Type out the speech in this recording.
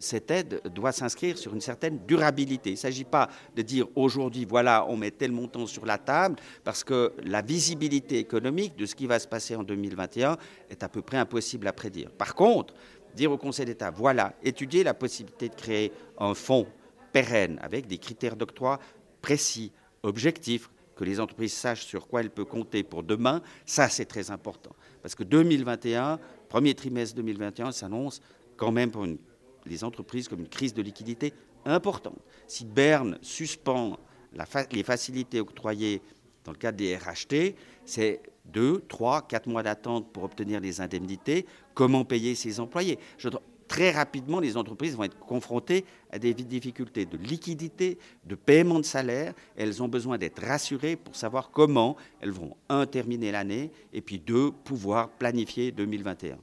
Cette aide doit s'inscrire sur une certaine durabilité. Il ne s'agit pas de dire aujourd'hui, voilà, on met tel montant sur la table, parce que la visibilité économique de ce qui va se passer en 2021 est à peu près impossible à prédire. Par contre, dire au Conseil d'État, voilà, étudier la possibilité de créer un fonds pérenne avec des critères d'octroi précis, objectifs, que les entreprises sachent sur quoi elles peuvent compter pour demain, ça c'est très important. Parce que 2021, premier trimestre 2021, s'annonce quand même pour une les entreprises comme une crise de liquidité importante. Si Berne suspend les facilités octroyées dans le cadre des RHT, c'est deux, trois, quatre mois d'attente pour obtenir les indemnités. Comment payer ses employés? Très rapidement, les entreprises vont être confrontées à des difficultés de liquidité, de paiement de salaire. Elles ont besoin d'être rassurées pour savoir comment elles vont, un, terminer l'année, et puis deux, pouvoir planifier 2021.